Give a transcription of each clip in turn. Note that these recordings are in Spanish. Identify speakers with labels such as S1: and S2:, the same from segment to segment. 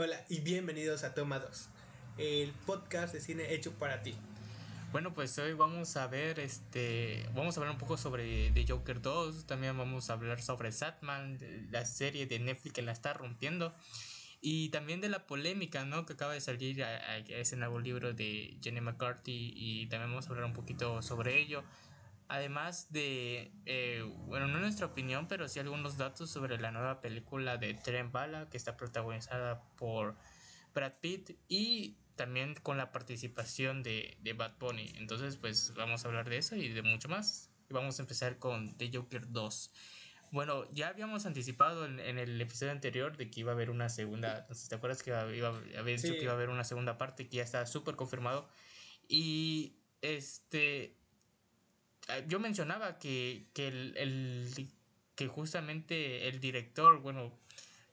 S1: Hola y bienvenidos a Toma 2, el podcast de cine hecho para ti.
S2: Bueno, pues hoy vamos a ver este vamos a hablar un poco sobre The Joker 2, también vamos a hablar sobre Satman, la serie de Netflix que la está rompiendo y también de la polémica, ¿no? que acaba de salir ese nuevo libro de Jenny McCarthy y también vamos a hablar un poquito sobre ello. Además de, eh, bueno, no nuestra opinión, pero sí algunos datos sobre la nueva película de Tren Bala, que está protagonizada por Brad Pitt y también con la participación de, de Bad Bunny. Entonces, pues vamos a hablar de eso y de mucho más. Y vamos a empezar con The Joker 2. Bueno, ya habíamos anticipado en, en el episodio anterior de que iba a haber una segunda. ¿Te acuerdas que iba, iba, había dicho que iba a haber una segunda parte que ya está súper confirmado? Y este yo mencionaba que, que, el, que justamente el director, bueno,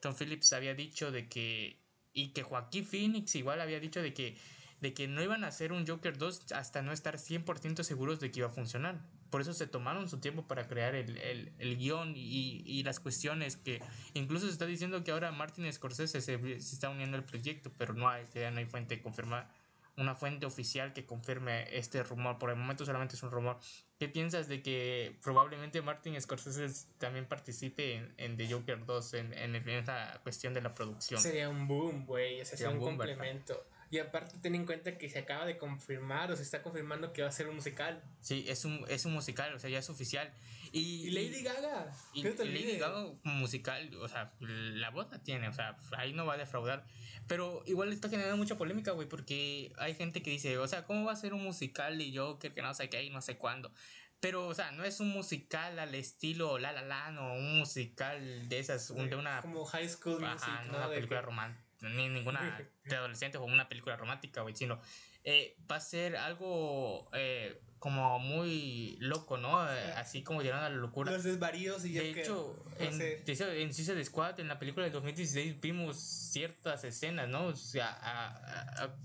S2: Tom Phillips había dicho de que, y que Joaquín Phoenix igual había dicho de que, de que no iban a hacer un Joker 2 hasta no estar 100% seguros de que iba a funcionar. Por eso se tomaron su tiempo para crear el, el, el guion y, y, las cuestiones que incluso se está diciendo que ahora Martin Scorsese se, se está uniendo al proyecto, pero no hay, no hay fuente confirmada una fuente oficial que confirme este rumor. Por el momento solamente es un rumor. ¿Qué piensas de que probablemente Martin Scorsese también participe en, en The Joker 2 en, en, esa cuestión de la producción?
S1: Sería un boom, güey. Sería un, un boom, complemento. ¿verdad? Y aparte ten en cuenta que se acaba de confirmar o se está confirmando que va a ser un musical.
S2: Sí, es un, es un musical, o sea, ya es oficial. Y,
S1: y Lady Gaga.
S2: Y, y Lady Gaga musical, o sea, la voz la tiene, o sea, ahí no va a defraudar. Pero igual está generando mucha polémica, güey, porque hay gente que dice, o sea, ¿cómo va a ser un musical de Joker que no sé qué y no sé cuándo? Pero, o sea, no es un musical al estilo La La Land o un musical de esas, un, de una...
S1: Como High School
S2: ajá,
S1: Music,
S2: ¿no? Una película romántica ni ninguna de adolescente o una película romántica, güey, sino eh, va a ser algo eh, como muy loco, ¿no? Eh, así como llegando a la locura.
S1: Los desvaríos y
S2: De
S1: que,
S2: hecho,
S1: no
S2: en, de hecho, en Suicide Squad, en la película de 2016, vimos ciertas escenas, ¿no? O sea, a, a, a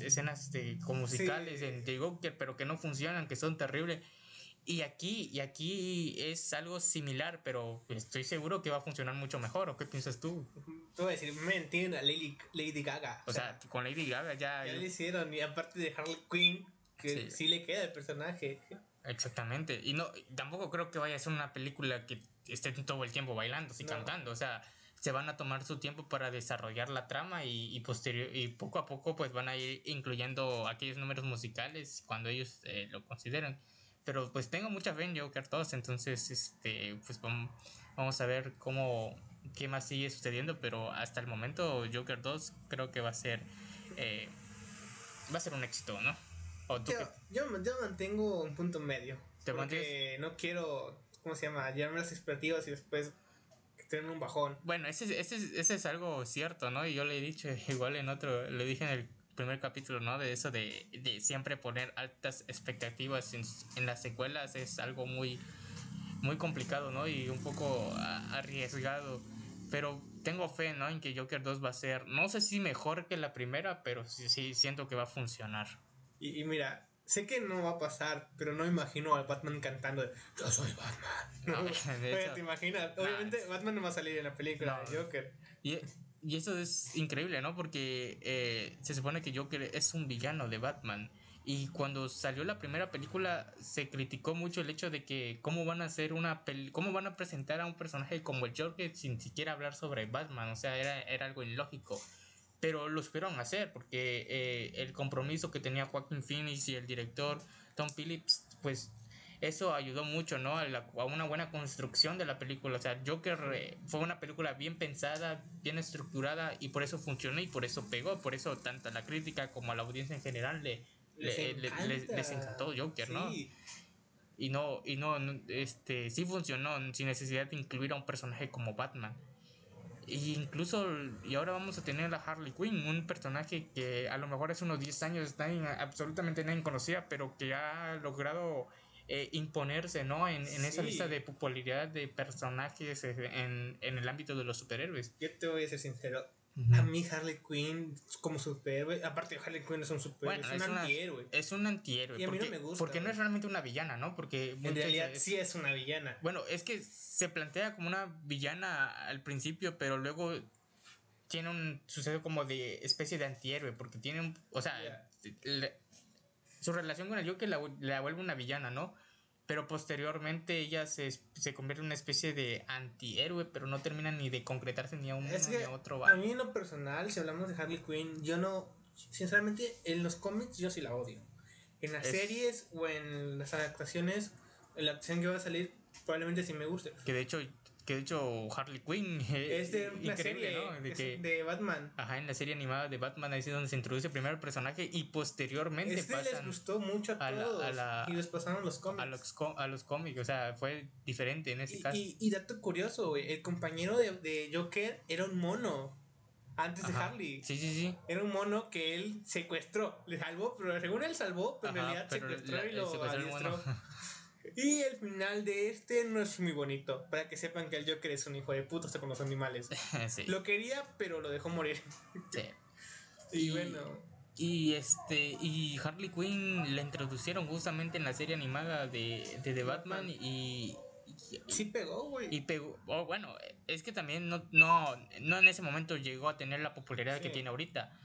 S2: escenas este, como musicales
S1: Sí.
S2: en The Joker, pero que no funcionan, que son terribles. Y aquí, y aquí es algo similar, pero estoy seguro que va a funcionar mucho mejor. ¿O qué piensas tú?
S1: Te voy a decir, me entienden a Lady, Lady Gaga.
S2: O sea, con Lady Gaga ya.
S1: ya le hicieron, y aparte de Harley Quinn, que
S2: Sí.
S1: sí, le queda el personaje.
S2: Exactamente. Y no, tampoco creo que vaya a ser una película que esté todo el tiempo bailando y
S1: No.
S2: cantando. O sea, se van a tomar su tiempo para desarrollar la trama y, y posterior y poco a poco pues van a ir incluyendo aquellos números musicales cuando ellos eh, lo consideren. Pero pues tengo mucha fe en Joker 2, entonces este pues vamos, vamos a ver cómo qué más sigue sucediendo, pero hasta el momento Joker 2 creo que va a ser eh, va a ser un éxito, ¿no? ¿O tú
S1: Yo, yo, yo mantengo un punto medio.
S2: ¿Te
S1: porque no quiero, ¿cómo se llama? Llevarme las expectativas y después tener un bajón.
S2: Bueno, ese, ese, ese es algo cierto, ¿no? Y yo le he dicho igual en otro, le dije en el primer capítulo, ¿no? De eso de, de siempre poner altas expectativas en, en las secuelas es algo muy, muy complicado, ¿no? Y un poco arriesgado. Pero tengo fe, ¿no? En que Joker 2 va a ser, no sé si mejor que la primera, pero sí, sí siento que va a funcionar.
S1: Y, y mira, sé que no va a pasar, pero no imagino al Batman cantando de, Yo soy Batman.
S2: No, de
S1: Oye,
S2: hecho-
S1: ¿te imaginas? Obviamente
S2: es-
S1: Batman no va a salir en la película de Joker.
S2: Y, y eso es increíble, ¿no? Porque eh, se supone que Joker es un villano de Batman. Y cuando salió la primera película se criticó mucho el hecho de que cómo van a hacer una pel cómo van a presentar a un personaje como el Joker sin siquiera hablar sobre Batman, o sea, era, era algo ilógico. Pero lo supieron hacer porque eh, el compromiso que tenía Joaquin Phoenix y el director Tom Phillips, pues eso ayudó mucho, ¿no? A, la- a una buena construcción de la película. O sea, Joker eh, fue una película bien pensada, bien estructurada y por eso funcionó y por eso pegó. Por eso tanto a la crítica como a la audiencia en general le, le- le- les, les encantó Joker, ¿no? Y no, y no, no, este, sí funcionó sin necesidad de incluir a un personaje como Batman. Y incluso, y ahora vamos a tener a Harley Quinn, un personaje que a lo mejor hace unos 10 años nadie, absolutamente nadie conocía, pero que ha logrado eh, imponerse, ¿no? En, en esa lista de popularidad de personajes eh, en, en el ámbito de los superhéroes.
S1: Yo te voy a ser sincero. A mí Harley Quinn como superhéroe, aparte Harley Quinn es un superhéroe,
S2: Bueno,
S1: es
S2: es
S1: un antihéroe.
S2: Es un antihéroe.
S1: Y a mí no me gusta,
S2: porque no es realmente una villana, ¿no? Porque
S1: En realidad sí es una villana.
S2: Bueno, es que se plantea como una villana al principio, pero luego tiene un suceso como de especie de antihéroe, porque tiene un, o sea, su relación con el Joker la, la, vuelve una villana, ¿no? Pero posteriormente ella se, se, convierte en una especie de antihéroe, pero no termina ni de concretarse ni a un ni a otro.
S1: A mí en lo personal, si hablamos de Harley Quinn, yo no, sinceramente, en los cómics yo sí la odio. En las series o en las adaptaciones, la acción que va a salir probablemente sí me guste.
S2: Que de hecho que de hecho Harley Quinn
S1: es de una serie, ¿no? De, que, de Batman.
S2: Ajá, en la serie animada de Batman ahí es donde se introduce primero el personaje y posteriormente
S1: este les gustó mucho a, todos y les pasaron los cómics.
S2: A los, a los cómics, o sea, fue diferente en ese caso.
S1: Y, dato curioso, el compañero de, de, Joker era un mono. Antes de Harley.
S2: Sí, sí, sí.
S1: Era un mono que él secuestró. Le salvó, pero según él salvó, pero en realidad secuestró y lo adiestró. Y el final de este no es muy bonito. Para que sepan que el Joker es un hijo de puta con los animales. Lo quería, pero lo dejó morir. Sí. y, bueno.
S2: Y este. Y Harley Quinn la introducieron justamente en la serie animada de, de The Batman. Y.
S1: sí pegó, güey.
S2: Y pegó. Oh, bueno, es que también no, no, no en ese momento llegó a tener la popularidad que tiene ahorita.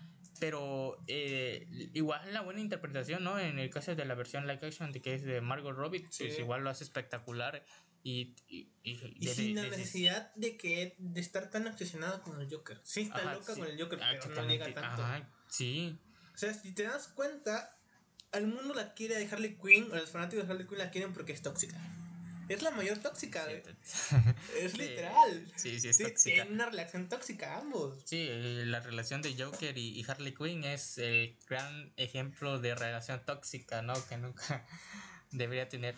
S2: Pero eh, igual la buena interpretación, ¿no? En el caso de la versión live action de que es de Margot Robbie, pues igual lo hace espectacular. Y, y,
S1: y, sin la necesidad de que de estar tan obsesionado con el Joker. Sí, está loca con el Joker, pero no llega tanto.
S2: sí.
S1: O sea, si te das cuenta, al mundo la quiere de Harley Quinn, o los fanáticos de Harley Quinn la quieren porque es tóxica. Es la mayor tóxica, es literal.
S2: Sí, sí, es tóxica.
S1: Tienen una relación tóxica ambos.
S2: Sí, eh, la relación de Joker y, Harley Quinn es el gran ejemplo de relación tóxica, ¿no? Que nunca debería tener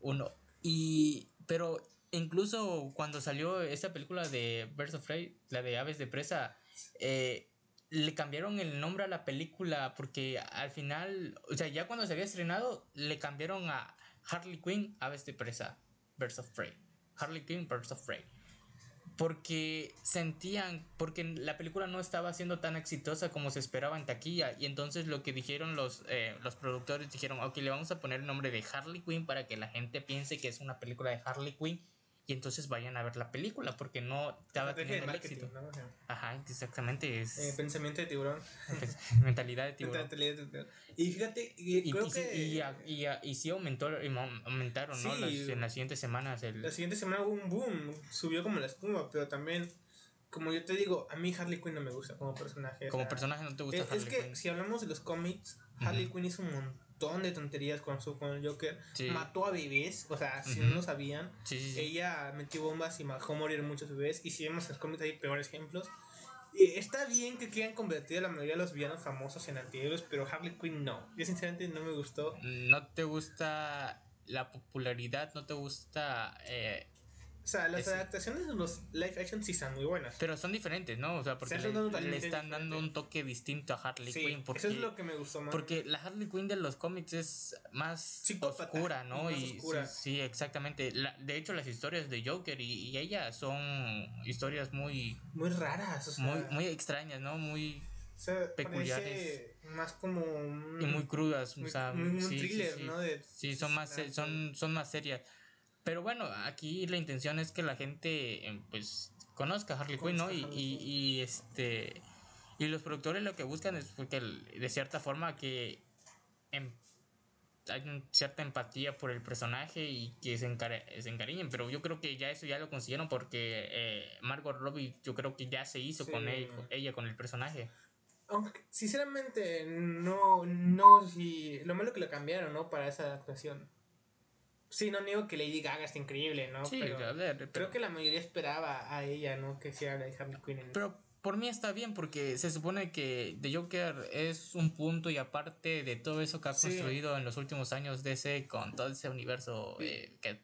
S2: uno. Y, pero incluso cuando salió esta película de Birds of Prey, la de Aves de Presa, eh, le cambiaron el nombre a la película porque al final, o sea, ya cuando se había estrenado, le cambiaron a Harley Quinn, Aves de Presa. Of Prey. Harley Quinn, of Prey. Porque sentían, porque la película no estaba siendo tan exitosa como se esperaba en taquilla. Y entonces lo que dijeron los, eh, los productores, dijeron, ok, le vamos a poner el nombre de Harley Quinn para que la gente piense que es una película de Harley Quinn y entonces vayan a ver la película porque no estaba teniendo el éxito. Ajá, exactamente. Es
S1: eh, pensamiento de tiburón.
S2: mentalidad de tiburón.
S1: Y fíjate, y, creo que.
S2: Y, y, y, sí aumentó, aumentaron, ¿no? Las, en las siguientes semanas. El...
S1: La siguiente semana hubo un boom, subió como la espuma, pero también. Como yo te digo, a mí Harley Quinn no me gusta como personaje.
S2: Como personaje no te gusta
S1: es, Harley Es que si hablamos de los cómics, Harley Quinn hizo un montón de tonterías con, su, con el Joker. Mató a bebés, o sea, si no lo sabían. Ella metió bombas y dejó morir muchos bebés. Y si vemos en cómics hay peores ejemplos. está bien que quieran convertir a la mayoría de los villanos famosos en antihéroes, pero Harley Quinn no. Yo sinceramente no me gustó.
S2: ¿No te gusta la popularidad? ¿No te gusta eh,
S1: o sea, las adaptaciones de los live action sí están muy buenas.
S2: Pero son diferentes, ¿no? O sea, porque le, están dando un toque distinto a Harley Quinn. Porque,
S1: eso es lo que me gustó más.
S2: Porque la Harley Quinn de los cómics es más oscura, ¿no? Y, Sí, exactamente. de hecho, las historias de Joker y, ella son historias muy...
S1: Muy raras, o sea,
S2: Muy, muy extrañas, ¿no? Muy... peculiares.
S1: Más como...
S2: y muy crudas, o sea...
S1: Muy, thriller, ¿no?
S2: sí, son más, son, son más serias. Pero bueno, aquí la intención es que la gente eh, pues conozca a Harley Quinn, ¿no? Y, y, y, este y los productores lo que buscan es porque de cierta forma que em, hay cierta empatía por el personaje y que se, se, encariñen, pero yo creo que ya eso ya lo consiguieron porque eh, Margot Robbie yo creo que ya se hizo con, ella con el personaje.
S1: Aunque sinceramente no, no, si lo malo que lo cambiaron, ¿no? Para esa actuación. Sí, no digo que Lady Gaga está increíble, ¿no?
S2: Sí, pero,
S1: creo que la mayoría esperaba a ella, ¿no? Que sea la de Harley Quinn.
S2: Pero por mí está bien porque se supone que The Joker es un punto y aparte de todo eso que ha construido en los últimos años DC con todo ese universo eh, que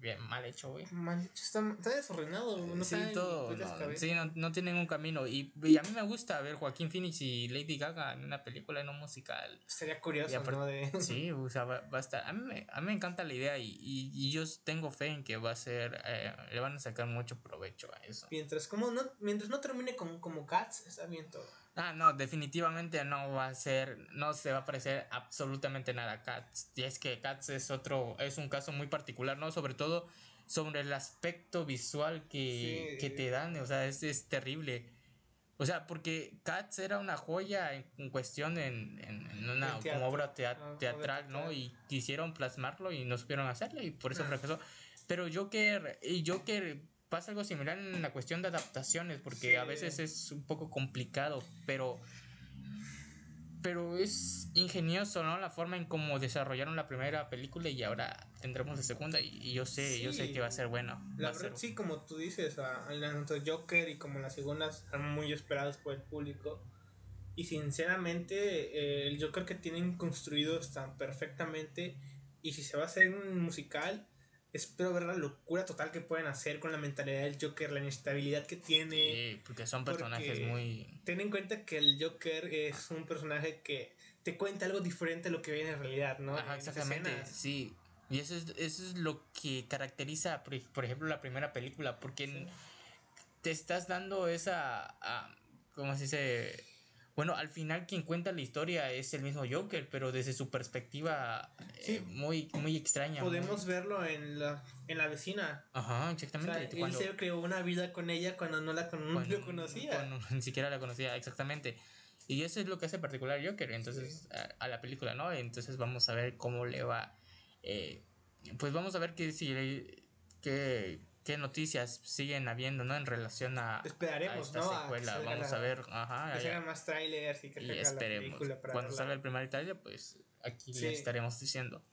S2: bien mal hecho, güey.
S1: Mal hecho, está, está desordenado, no
S2: sí, todo, no, sí, no, no, tienen un camino. Y, a mí me gusta ver Joaquín Phoenix y Lady Gaga en una película, un musical.
S1: Sería curioso, ¿no? De...
S2: Sí, o sea, va, a estar. A mí, me, a mí me encanta la idea y, y, y, yo tengo fe en que va a ser. Eh, le van a sacar mucho provecho a eso.
S1: Mientras, como no, mientras no termine como, como Cats, está bien todo.
S2: Ah, no, definitivamente no va a ser, no se va a parecer absolutamente nada a Cats. Y es que Cats es otro, es un caso muy particular, ¿no? Sobre todo sobre el aspecto visual que, que te dan, o sea, es, es terrible. O sea, porque Cats era una joya en, cuestión en, en, una como obra ah, teatral, ¿no? Y quisieron plasmarlo y no supieron hacerlo y por eso fracasó. Pero Joker, y Joker pasa algo similar en la cuestión de adaptaciones, porque a veces es un poco complicado, pero pero es ingenioso, ¿no? La forma en cómo desarrollaron la primera película y ahora tendremos la segunda y, yo sé, yo sé que va a ser bueno.
S1: La verdad, sí, como tú dices, tanto Joker y como las segundas son muy esperadas por el público. Y sinceramente, eh, el Joker que tienen construido está perfectamente. Y si se va a hacer un musical, espero ver la locura total que pueden hacer con la mentalidad del Joker, la inestabilidad que tiene.
S2: Sí, porque son personajes muy.
S1: Ten en cuenta que el Joker es un personaje que te cuenta algo diferente a lo que viene en realidad, ¿no?
S2: Ajá, exactamente, sí. Y eso es, eso es lo que caracteriza, por, ejemplo, la primera película, porque te estás dando esa. Uh, ¿Cómo se dice? Bueno, al final quien cuenta la historia es el mismo Joker, pero desde su perspectiva eh, muy, muy extraña.
S1: Podemos verlo en la, en la vecina.
S2: Ajá, exactamente.
S1: él se creó una vida con ella cuando no la conocía.
S2: Cuando ni siquiera la conocía, exactamente. Y eso es lo que hace particular Joker, entonces, a, la película, ¿no? Entonces vamos a ver cómo le va. Eh, pues vamos a ver que si que qué noticias siguen habiendo, ¿no? En relación a,
S1: Esperaremos, esta
S2: secuela. Vamos a ver, ajá.
S1: Que se más trailers y que
S2: y esperemos. Cuando salga el primer trailer, pues aquí le estaremos diciendo.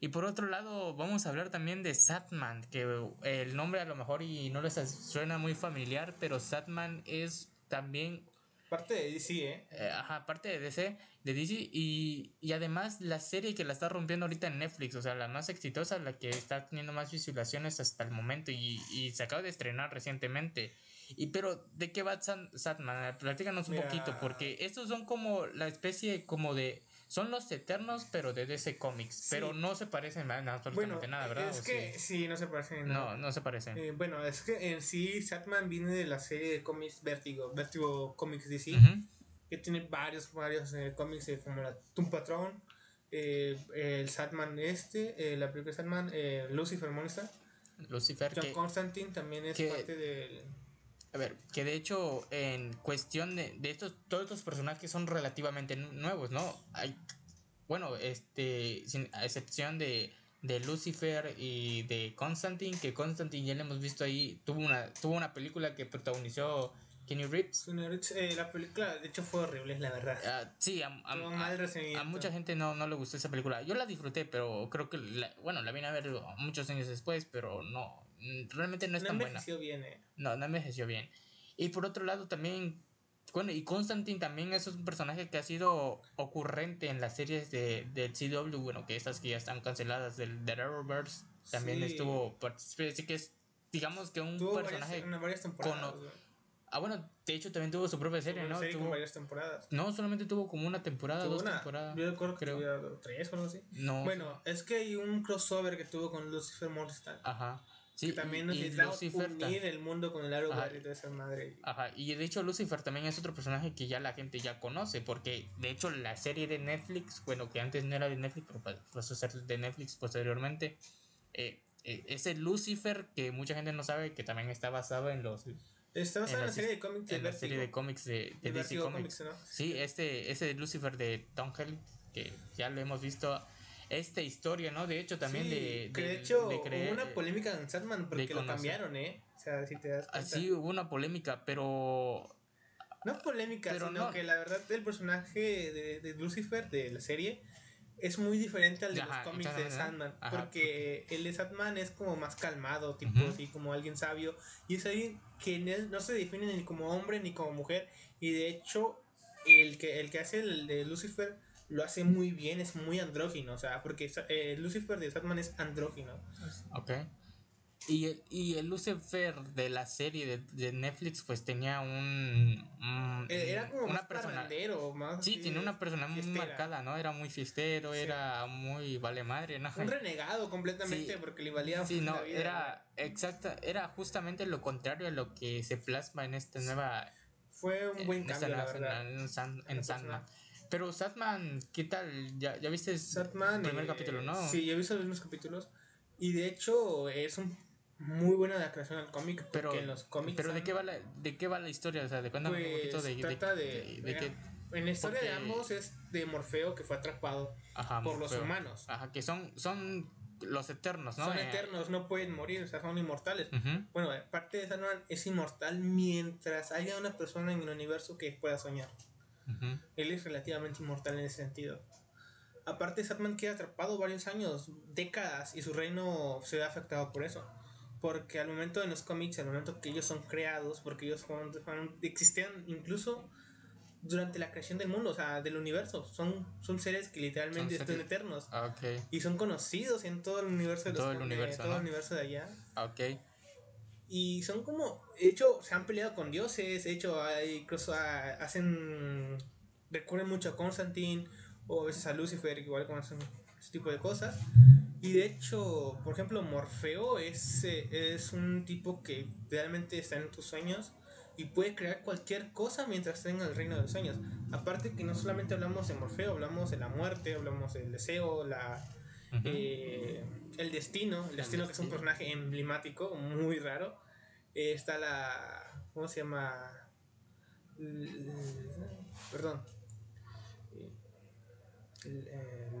S2: Y por otro lado, vamos a hablar también de Satman, que el nombre a lo mejor y no les suena muy familiar, pero Satman es también
S1: Parte de DC, ¿eh?
S2: ¿eh? Ajá, parte de DC, de DC y, y, además la serie que la está rompiendo ahorita en Netflix, o sea, la más exitosa, la que está teniendo más visualizaciones hasta el momento y, y se acaba de estrenar recientemente. Y pero, ¿de qué va Satman? Platícanos un poquito, porque estos son como la especie como de son los Eternos, pero de DC Comics. Pero no se parecen a absolutamente nada, ¿verdad?
S1: Es que sí? no se parecen.
S2: No, no se parecen.
S1: Eh, bueno, es que en sí, Satman viene de la serie de cómics Vertigo, Vertigo Comics DC, que tiene varios, varios eh, cómics eh, como la Tomb Patrón, el Satman este, la película Satman, Lucifer Monster.
S2: Lucifer.
S1: John Constantine también es parte del
S2: a ver, que de hecho, en cuestión de, de estos, todos estos personajes son relativamente nuevos, ¿no? Hay, bueno, este, sin, a excepción de, de Lucifer y de Constantine, que Constantine ya lo hemos visto ahí, tuvo una, tuvo una película que protagonizó Kenny Reeves.
S1: Eh, la película, de hecho, fue horrible, la verdad.
S2: Uh, sí, a, a, mucha gente no, no le gustó esa película. Yo la disfruté, pero creo que, bueno, la vine a ver muchos años después, pero no, realmente no es tan buena. No
S1: bien, eh.
S2: No, no envejeció bien. Y por otro lado también, bueno, y Constantine también es un personaje que ha sido ocurrente en las series de, del CW, bueno, que estas que ya están canceladas, del The Arrowverse, también estuvo, así que es, digamos que un personaje...
S1: Varias, temporadas,
S2: Ah, bueno, de hecho también tuvo su propia serie, ¿no?
S1: tuvo varias temporadas.
S2: No, solamente tuvo como una temporada, dos temporadas.
S1: Yo recuerdo que creo. tres o algo así. No. Bueno, es que hay un crossover que tuvo con Lucifer Morningstar.
S2: Ajá.
S1: Sí, también necesitamos unir el mundo con el aro y toda esa madre.
S2: Ajá, y de hecho Lucifer también es otro personaje que ya la gente ya conoce, porque de hecho la serie de Netflix, bueno, que antes no era de Netflix, pero pasó a ser de Netflix posteriormente, eh, eh, es el Lucifer que mucha gente no sabe que también está basado en los...
S1: Está basado en, la, serie de cómics
S2: de En la serie de cómics de, DC Comics. Sí, este, ese Lucifer de Tom Hell, que ya lo hemos visto esta historia, ¿no? De hecho, también de,
S1: de, de, hecho, hubo una polémica en Satman porque lo cambiaron, ¿eh? O sea, si te das
S2: cuenta. Así hubo una polémica, pero.
S1: No polémica, sino que la verdad el personaje de, de, Lucifer de la serie es muy diferente al de los cómics de Sandman. porque el de Sandman es como más calmado, tipo así, como alguien sabio. Y es alguien que no se define ni como hombre ni como mujer. Y de hecho, el que, el que hace el de Lucifer lo hace muy bien, es muy andrógino, o sea, porque eh, Lucifer de Satman es andrógino.
S2: Ok. Y el, y el Lucifer de la serie de, de Netflix, pues tenía un.
S1: Eh, era como una persona. Más
S2: sí, tiene una persona muy marcada, ¿no? Era muy fiestero, era muy vale madre, ¿no?
S1: Un renegado completamente porque le valía.
S2: Sí, no, era exacta, era justamente lo contrario a lo que se plasma en esta nueva.
S1: Fue un buen cambio, la verdad.
S2: En, en Sandman. Pero Satman, ¿qué tal? ¿Ya, ya viste el primer
S1: eh,
S2: capítulo, no?
S1: Sí, he visto los mismos capítulos. Y de hecho, es un muy buena la creación del cómic, pero en los cómics.
S2: Pero ¿de qué va la, de qué va la historia? O sea, de cuéntame un poquito de,
S1: pues, trata de, de, qué, en la historia de ambos es de Morfeo que fue atrapado por los humanos.
S2: Ajá, que son, son los eternos, ¿no?
S1: Son eh, eternos, no pueden morir, o sea, son inmortales. Bueno, parte de Sandman es inmortal mientras haya una persona en el universo que pueda soñar. Él es relativamente inmortal en ese sentido. Aparte, Sandman queda atrapado varios años, décadas, y su reino se ve afectado por eso. Porque al momento de los cómics, al momento que ellos son creados, porque ellos existían incluso durante la creación del mundo, o sea, del universo. Son, son seres que literalmente están eternos. Ah, y son conocidos en todo el universo de todo el universo, todo el universo de allá.
S2: Ah, ok.
S1: Y son como, de hecho, se han peleado con dioses, de hecho, hay, incluso hacen, recurren mucho a Constantine o a veces a Lucifer, igual con ese tipo de cosas. Y de hecho, por ejemplo, Morfeo es, eh, es un tipo que realmente está en tus sueños y puede crear cualquier cosa mientras en el reino de los sueños. Aparte que no solamente hablamos de Morfeo, hablamos de la muerte, hablamos del deseo, la, eh, el destino, el, destino, que es un personaje emblemático, muy raro. Eh, está la... ¿Cómo se llama? Perdón.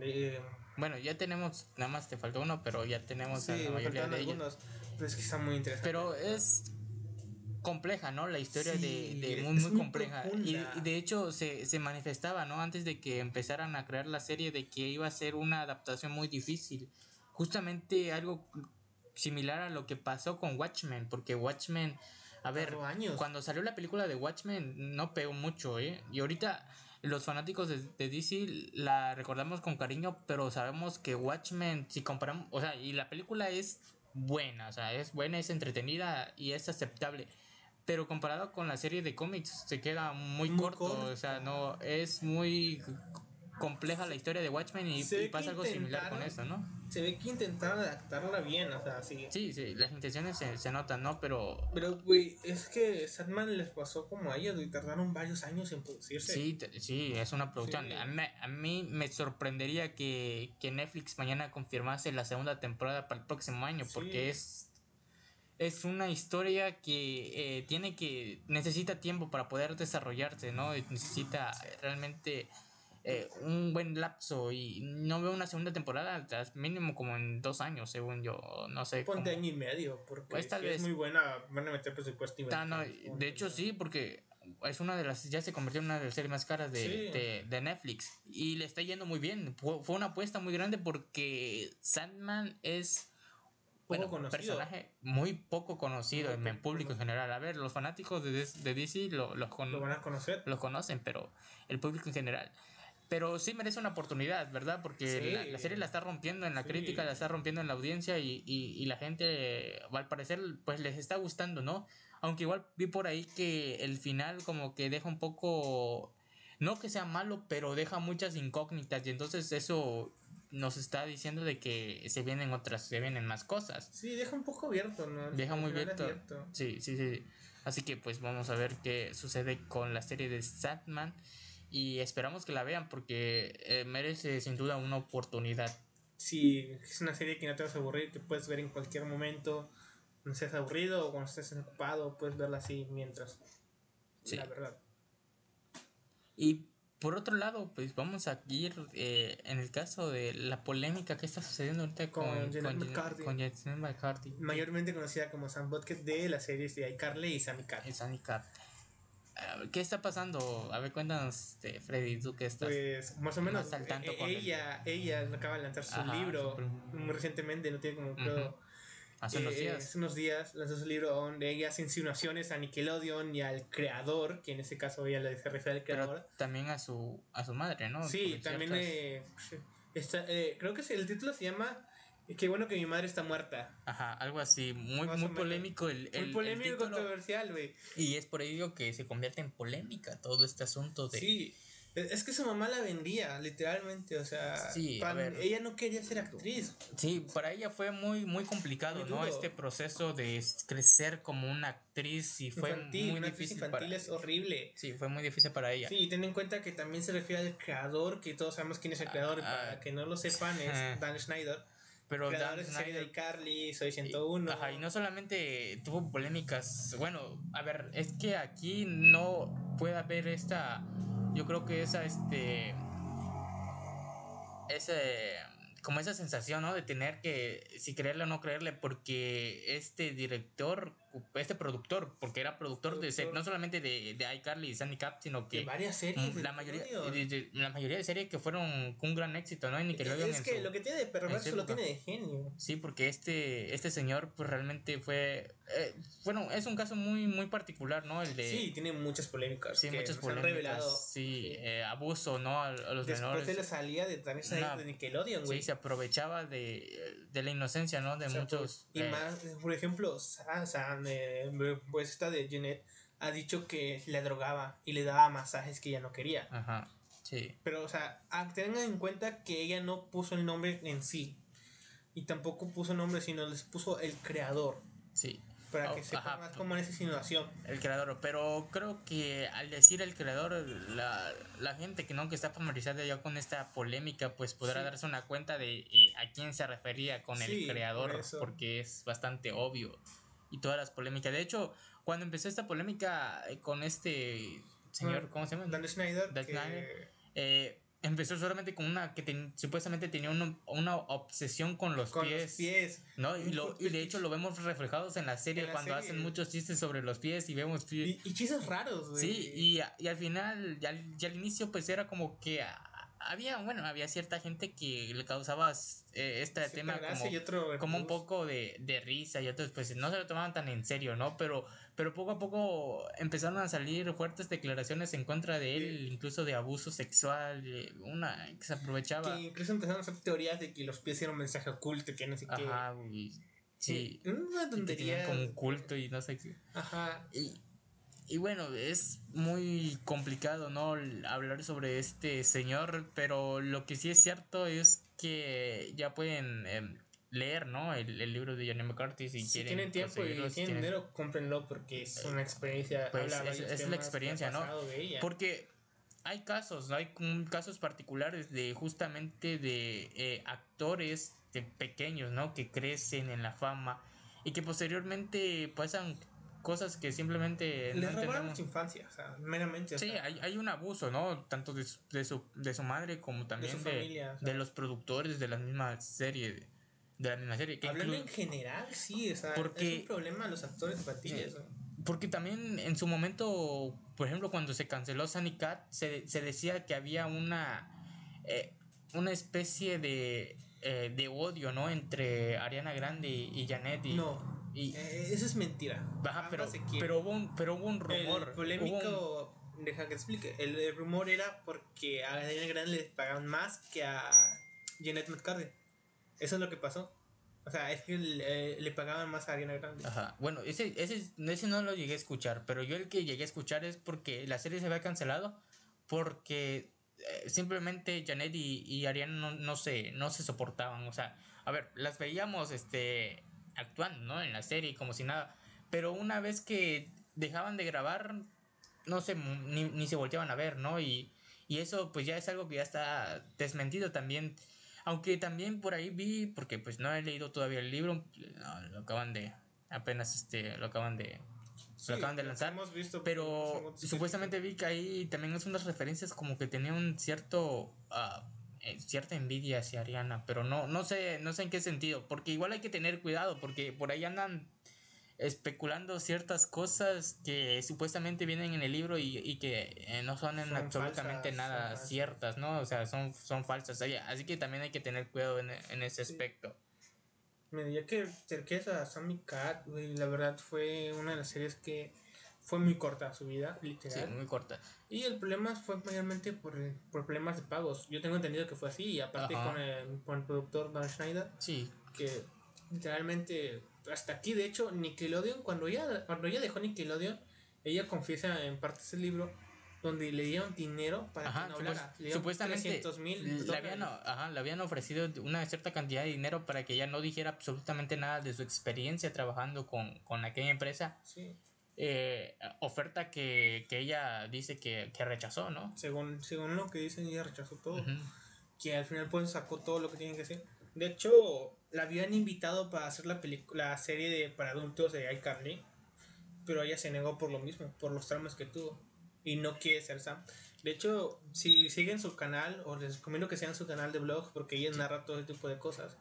S2: Eh, bueno, ya tenemos, nada más te faltó uno, pero ya tenemos sí, la mayoría de
S1: algunos, Pero es que está muy interesante.
S2: Pero es compleja, ¿no? La historia de, de, muy, muy, compleja. y, de hecho se, se manifestaba, ¿no? Antes de que empezaran a crear la serie, de que iba a ser una adaptación muy difícil. Justamente algo similar a lo que pasó con Watchmen, porque Watchmen, a ver, cuando salió la película de Watchmen no pegó mucho, ¿eh? Y ahorita los fanáticos de, de, DC la recordamos con cariño, pero sabemos que Watchmen, si comparamos, o sea, y la película es buena, o sea, es buena, es entretenida y es aceptable pero comparado con la serie de cómics se queda muy, corto, o sea, no es muy compleja la historia de Watchmen y, pasa algo similar con eso, ¿no?
S1: Se ve que intentaron adaptarla bien, o sea, sí.
S2: Sí, sí, las intenciones se, se notan, ¿no? Pero...
S1: Pero, güey, es que Sandman les pasó como a ellos, y tardaron varios años en producirse.
S2: Sí, sí, es una producción. A, mí, a, mí, me sorprendería que, que Netflix mañana confirmase la segunda temporada para el próximo año, porque es es una historia que eh, tiene que necesita tiempo para poder desarrollarse no necesita realmente eh, un buen lapso y no veo una segunda temporada mínimo como en dos años según yo no sé
S1: ponte año y medio porque pues, tal vez es muy buena van a meter presupuesto y
S2: no, de hecho sí porque es una de las ya se convirtió en una de las series más caras de, de, Netflix y le está yendo muy bien. Fue una apuesta muy grande porque Sandman es bueno, personaje muy poco conocido en el público en general. A ver, los fanáticos de, de DC lo, los
S1: lo van a conocer.
S2: Los conocen, pero el público en general. Pero sí merece una oportunidad, ¿verdad? Porque la, serie la está rompiendo en la crítica, la está rompiendo en la audiencia y, y, y, la gente, al parecer, pues les está gustando, ¿no? Aunque igual vi por ahí que el final como que deja un poco... No que sea malo, pero deja muchas incógnitas y entonces eso nos está diciendo de que se vienen otras, se vienen más cosas.
S1: Sí, deja un poco abierto, ¿no?
S2: Deja muy abierto. Sí, sí, sí. Así que pues vamos a ver qué sucede con la serie de Satman y esperamos que la vean porque eh, merece sin duda una oportunidad.
S1: Sí, es una serie que no te vas a aburrir, que puedes ver en cualquier momento, no seas aburrido o cuando estés ocupado, puedes verla así mientras. Sí. La verdad.
S2: Y por otro lado, pues vamos a ir eh, en el caso de la polémica que está sucediendo ahorita con, con, McCarthy.
S1: Mayormente conocida como Sam Butket de las series de iCarly y Sammy Cat.
S2: Sammy Cat. ¿Qué está pasando? A ver, cuéntanos, este, Freddy, tú qué estás.
S1: Pues más o menos. Más ella, ella acaba de lanzar su libro muy recientemente, no tiene como.
S2: Hace unos eh, días.
S1: Hace unos días lanzó su libro donde ella hace insinuaciones a Nickelodeon y al creador, que en ese caso ella le se refiere al creador.
S2: también a su, a su madre, ¿no?
S1: Sí, también eh, está, eh, creo que el título se llama Qué bueno que mi madre está muerta.
S2: Ajá, algo así, muy, muy polémico el,
S1: el Muy polémico y controversial, güey.
S2: Y es por ello que se convierte en polémica todo este asunto de...
S1: Sí, es que su mamá la vendía, literalmente, o sea, ella no quería ser actriz.
S2: Sí, para ella fue muy muy complicado, ¿no? Este proceso de crecer como una actriz y fue muy difícil
S1: infantil es horrible.
S2: Sí, fue muy difícil para ella.
S1: Sí, ten en cuenta que también se refiere al creador, que todos sabemos quién es el creador, ah, para que no lo sepan es Dan Schneider.
S2: Pero
S1: Dan Snyder, Carly, Soy 101.
S2: Ajá, y no solamente tuvo polémicas. Bueno, a ver, es que aquí no puede haber esta. Yo creo que esa, este. Ese como esa sensación, ¿no? De tener que, si creerle o no creerle, porque este director, este productor, porque era productor, de no solamente de, de iCarly y Sandy Cap, sino que...
S1: De varias series.
S2: La mayoría, de, la mayoría de series que fueron un gran éxito, ¿no?
S1: es que lo que tiene de perverso lo tiene de genio.
S2: Sí, porque este, este señor, pues realmente fue... Eh, bueno, es un caso muy, muy particular, ¿no? El de...
S1: Sí, tiene muchas polémicas.
S2: Sí, muchas polémicas. revelado. Sí, eh, abuso, ¿no? A, los
S1: Después
S2: menores.
S1: de la salida de también de Nickelodeon, güey.
S2: Sí, aprovechaba de, de la inocencia, ¿no? De muchos.
S1: y eh, más, por ejemplo, Sam, pues esta de Jeanette, ha dicho que le drogaba y le daba masajes que ella no quería.
S2: Ajá, sí.
S1: Pero, o sea, tengan en cuenta que ella no puso el nombre en sí. Y tampoco puso nombre, sino les puso el creador.
S2: Sí
S1: para que oh, sepa más como en esa insinuación.
S2: El creador, pero creo que al decir el creador, la, la gente que no que está familiarizada ya con esta polémica, pues podrá darse una cuenta de eh, a quién se refería con el creador, porque es bastante obvio. Y todas las polémicas. De hecho, cuando empezó esta polémica eh, con este señor, ¿cómo se llama?
S1: Dan Schneider.
S2: Dan Schneider. Eh, empezó solamente con una que supuestamente tenía una obsesión con los
S1: con
S2: pies.
S1: Los pies.
S2: ¿no? Y, lo, y de hecho lo vemos reflejados en la serie cuando hacen muchos chistes sobre los pies y vemos
S1: pies. Y, chistes raros, güey.
S2: Sí, y, y, al final, ya, ya, al inicio, pues era como que había, bueno, había cierta gente que le causaba eh, este tema como, como un poco de, de, risa y otros pues no se lo tomaban tan en serio, ¿no? Pero, pero poco a poco empezaron a salir fuertes declaraciones en contra de él, incluso de abuso sexual, una que se aprovechaba.
S1: Que incluso empezaron a hacer teorías de que los pies eran un mensaje oculto, que no sé qué.
S2: Ajá, Sí.
S1: Una tontería.
S2: como un culto y no sé qué.
S1: Ajá.
S2: Y, y bueno, es muy complicado, ¿no? Hablar sobre este señor, pero lo que sí es cierto es que ya pueden em, leer, ¿no? El, el, libro de Johnny McCarthy si,
S1: si tienen tiempo y tienen dinero, cómprenlo porque es una experiencia.
S2: Pues es, la experiencia, ¿no? Porque hay casos, hay casos particulares de justamente de eh, actores de pequeños, ¿no? Que crecen en la fama y que posteriormente pasan cosas que simplemente
S1: Les no robaron su infancia, o sea, meramente.
S2: Sí, hay, hay un abuso, ¿no? Tanto de su, de su, de su madre como también de, de, los productores de la misma serie. De la misma serie.
S1: Hablando en general, sí, o sea, porque, es un problema los actores infantiles.
S2: Porque también en su momento, por ejemplo, cuando se canceló Sunny Cat, se, se decía que había una, eh, una especie de, eh, de odio, ¿no? Entre Ariana Grande y Janet. Y,
S1: no y eh, eso es mentira.
S2: pero, pero, hubo un, pero hubo un rumor.
S1: El polémico, deja que explique. El, rumor era porque a Daniel Grande le pagaban más que a Janet McCarthy. Eso es lo que pasó. O sea, es que le, le pagaban más a Ariana Grande.
S2: Ajá. Bueno, ese, ese, ese no lo llegué a escuchar, pero yo el que llegué a escuchar es porque la serie se había cancelado porque eh, simplemente Janet y, y Ariana no, no, se, no se soportaban. O sea, a ver, las veíamos este, actuando, ¿no? En la serie, como si nada. Pero una vez que dejaban de grabar, no sé, ni, ni se volteaban a ver, ¿no? Y, y eso pues ya es algo que ya está desmentido también. Aunque también por ahí vi, porque pues no he leído todavía el libro, lo acaban de, apenas este, lo acaban de, lo acaban de lanzar. pero supuestamente vi que ahí también es unas referencias como que tenía un cierto... Uh, cierta envidia hacia Ariana, pero no, no sé, no sé en qué sentido, porque igual hay que tener cuidado, porque por ahí andan especulando ciertas cosas que supuestamente vienen en el libro y, que eh, no son, en absolutamente nada ciertas, ¿no? O sea, son, son falsas. Así que también hay que tener cuidado en, ese aspecto.
S1: Me diría que cerqueza a Sammy Cat, la verdad fue una de las series que fue muy corta su vida, literal.
S2: Sí, muy corta.
S1: Y el problema fue mayormente por, por problemas de pagos. Yo tengo entendido que fue así, y aparte con el, con el, productor Dan Schneider.
S2: Sí.
S1: Que literalmente, hasta aquí, de hecho, Nickelodeon, cuando ella, cuando ella dejó Nickelodeon, ella confiesa en partes del libro donde le dieron dinero para que no hablara.
S2: supuestamente le habían, ajá, le habían ofrecido una cierta cantidad de dinero para que ella no dijera absolutamente nada de su experiencia trabajando con, con aquella empresa.
S1: Sí
S2: eh, oferta que, que, ella dice que, que, rechazó, ¿no?
S1: Según, según lo que dicen, ella rechazó todo. Que al final pues sacó todo lo que tienen que hacer. De hecho, la habían invitado para hacer la película, la serie de para adultos de iCarly, pero ella se negó por lo mismo, por los traumas que tuvo y no quiere ser Sam. De hecho, si siguen su canal, o les recomiendo que sigan su canal de blog, porque ella narra todo ese tipo de cosas.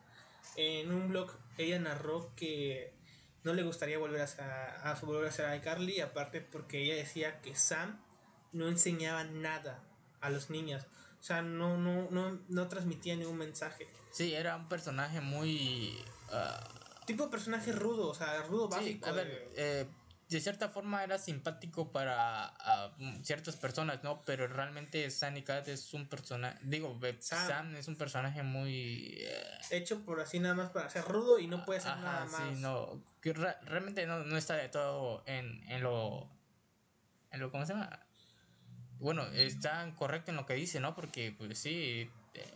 S1: En un blog, ella narró que no le gustaría volver a, a, volver a ser iCarly, aparte porque ella decía que Sam no enseñaba nada a los niños. O sea, no, no, no, no transmitía ningún mensaje.
S2: Sí, era un personaje muy...
S1: Uh, tipo personaje rudo, o sea, rudo básico.
S2: a ver, eh, de cierta forma era simpático para ciertas personas, ¿no? Pero realmente Sunny Cat es un personaje, digo, Sam. es un personaje muy...
S1: Eh, Hecho por así nada más para ser rudo y no puede ser nada más.
S2: Sí, no, que realmente no, no, está de todo en, en lo... En lo, ¿cómo se llama? Bueno, está correcto en lo que dice, ¿no? Porque, pues sí,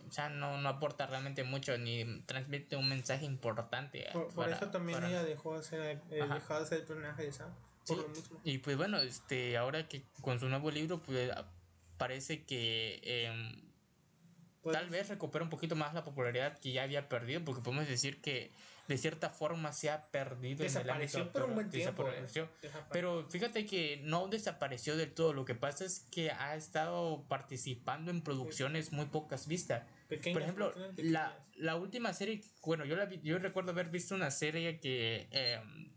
S2: o sea, no, no aporta realmente mucho ni transmite un mensaje importante.
S1: Por, eso también ella dejó de ser, eh, dejó de ser el personaje de Sam. Por lo mismo.
S2: Y pues bueno, este, ahora que con su nuevo libro, pues parece que pues tal vez recupera un poquito más la popularidad que ya había perdido, porque podemos decir que de cierta forma se ha perdido
S1: desapareció en el por un buen tiempo
S2: pero fíjate que no desapareció del todo. Lo que pasa es que ha estado participando en producciones muy pocas vistas. Por ejemplo la, la, última serie bueno yo la yo recuerdo haber visto una serie que em,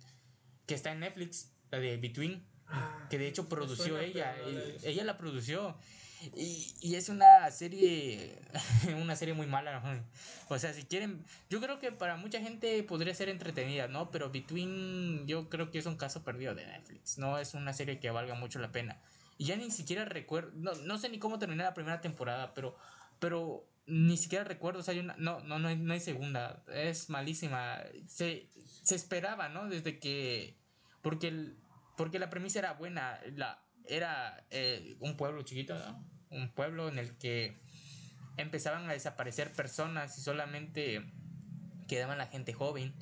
S2: que está en Netflix la de Between ah, que de hecho produció ella ella la produció y, y, es una serie, una serie muy mala, O sea, si quieren, yo creo que para mucha gente podría ser entretenida, ¿no? Pero Between yo creo que es un caso perdido de Netflix, no es una serie que valga mucho la pena. Y ya ni siquiera recuerdo, no, no sé ni cómo terminar la primera temporada, pero, pero ni siquiera recuerdo, o sea, hay una, no, no, no hay, no hay segunda, es malísima. Se, se esperaba, ¿no? Desde que, porque, el, porque la premisa era buena, la, era eh, un pueblo chiquito, un pueblo en el que empezaban a desaparecer personas y solamente quedaban la gente joven.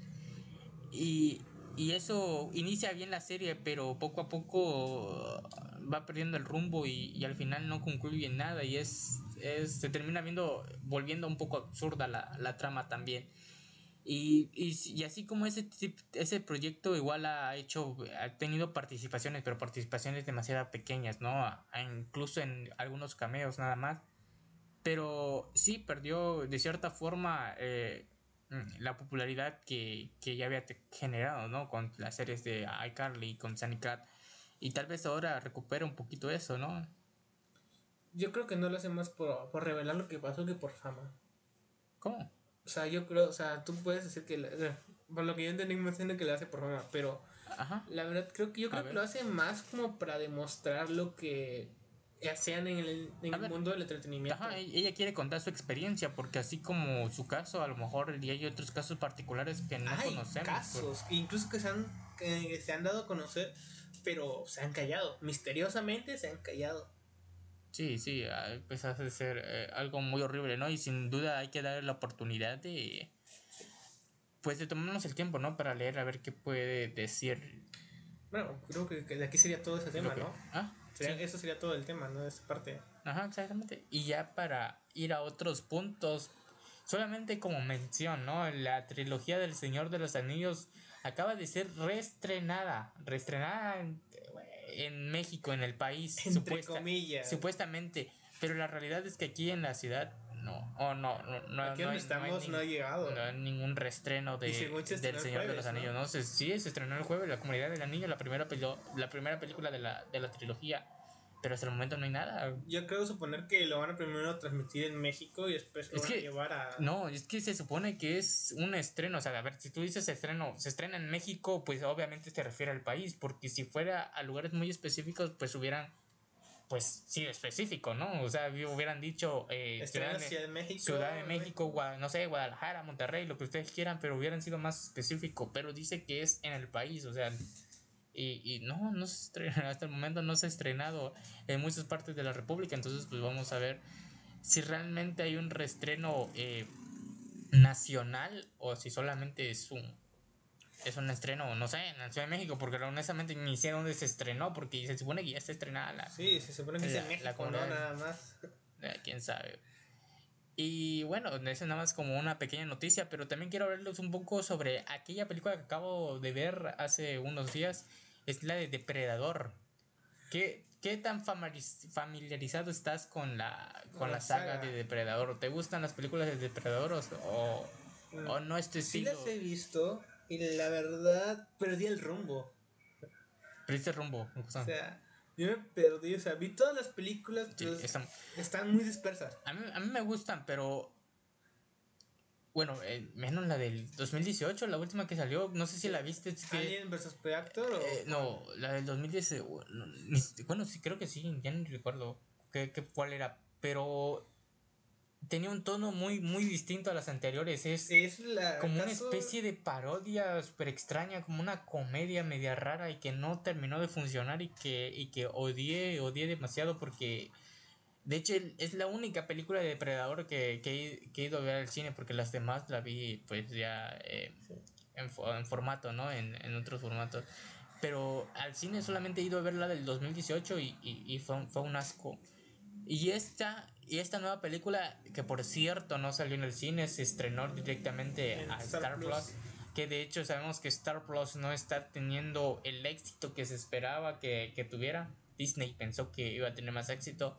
S2: Y, y eso inicia bien la serie, pero poco a poco va perdiendo el rumbo y, al final no concluye nada y es, es, se termina viendo, volviendo un poco absurda la, la trama también. Y, y, así como ese, ese proyecto igual ha hecho, ha tenido participaciones, pero participaciones demasiado pequeñas, ¿no? incluso en algunos cameos nada más. Pero sí perdió de cierta forma eh, la popularidad que, que, ya había generado, ¿no? Con las series de iCarly, con Sunny Cat. Y tal vez ahora recupera un poquito eso, ¿no?
S1: Yo creo que no lo hace más por, por revelar lo que pasó que por fama.
S2: ¿Cómo?
S1: O sea, yo creo, o sea, tú puedes decir que, por lo que yo entendí, me entiendo que lo hace por fama, pero la verdad creo que yo creo que lo hace más como para demostrar lo que hacían en el, en el mundo del entretenimiento.
S2: Ajá, e-, ella quiere contar su experiencia, porque así como su caso, a lo mejor y hay otros casos particulares que no conocemos.
S1: casos, incluso que se, han, que se han dado a conocer, pero se han callado, misteriosamente se han callado.
S2: Sí, sí, pues hace ser eh, algo muy horrible, ¿no? Y sin duda hay que darle la oportunidad de, pues de tomarnos el tiempo, ¿no? Para leer a ver qué puede decir.
S1: Bueno, creo que, de aquí sería todo ese tema, ¿no? Ah, Eso sería todo el tema, ¿no? Esa parte.
S2: Ajá, exactamente. Y ya para ir a otros puntos, solamente como mención, ¿no? La trilogía del Señor de los Anillos acaba de ser reestrenada, reestrenada en en México, en el país.
S1: Entre comillas.
S2: Supuestamente. Pero la realidad es que aquí en la ciudad no. Oh, no, no, no,
S1: aquí donde estamos no, ha llegado.
S2: No hay ningún restreno de, del Señor de los Anillos. ¿no? sí, se estrenó el jueves La Comunidad del Anillo, la primera, la primera película de la, de la trilogía pero hasta el momento no hay nada.
S1: Yo creo suponer que lo van a primero transmitir en México y después lo van a llevar a.
S2: No, es que se supone que es un estreno. O sea, a ver, si tú dices estreno, se estrena en México, pues obviamente se refiere al país. Porque si fuera a lugares muy específicos, pues hubieran. Pues sí, específico, ¿no? O sea, hubieran dicho
S1: eh, Ciudad, de, México,
S2: Ciudad de México, no sé, Guadalajara, Monterrey, lo que ustedes quieran, pero hubieran sido más específico. Pero dice que es en el país, o sea, y, y no, no se estrena, hasta el momento no se ha estrenado en muchas partes de la República. Entonces, pues vamos a ver si realmente hay un reestreno eh, nacional o si solamente es un es un estreno, no sé, en la Ciudad de México, porque honestamente ni sé dónde se estrenó, porque se supone que ya está estrenada la.
S1: Sí, se supone que es en México, no nada más.
S2: quién sabe. Y bueno, eso nada más como una pequeña noticia, pero también quiero hablarles un poco sobre aquella película que acabo de ver hace unos días, es la de Depredador. ¿Qué, qué tan familiarizado estás con la, con la, saga, de Depredador? ¿Te gustan las películas de Depredador o, o no este estilo?
S1: Sí las he visto y la verdad perdí el rumbo.
S2: Perdiste el rumbo.
S1: O sea, yo me perdí, o sea, vi todas las películas, están, muy dispersas.
S2: A mí, a mí me gustan, pero bueno, eh, menos la del 2018, la última que salió, no sé si la viste.
S1: ¿Alien vs Predator?
S2: Eh, no, la del 2010, eh, bueno, sí, creo que sí, ya no recuerdo qué, qué, cuál era, pero tenía un tono muy, muy distinto a las anteriores. Es, como una especie de parodia súper extraña, como una comedia media rara y que no terminó de funcionar y que, y que odié, odié demasiado porque de hecho, es la única película de Depredador que, que, he ido a ver al cine porque las demás la vi pues ya eh, en, en, formato, ¿no? En, en, otros formatos. Pero al cine solamente he ido a ver la del 2018 y, y, y fue, fue un asco. Y esta, y esta nueva película, que por cierto no salió en el cine, se estrenó directamente a Star, Plus. Que de hecho sabemos que Star Plus no está teniendo el éxito que se esperaba que, que tuviera. Disney pensó que iba a tener más éxito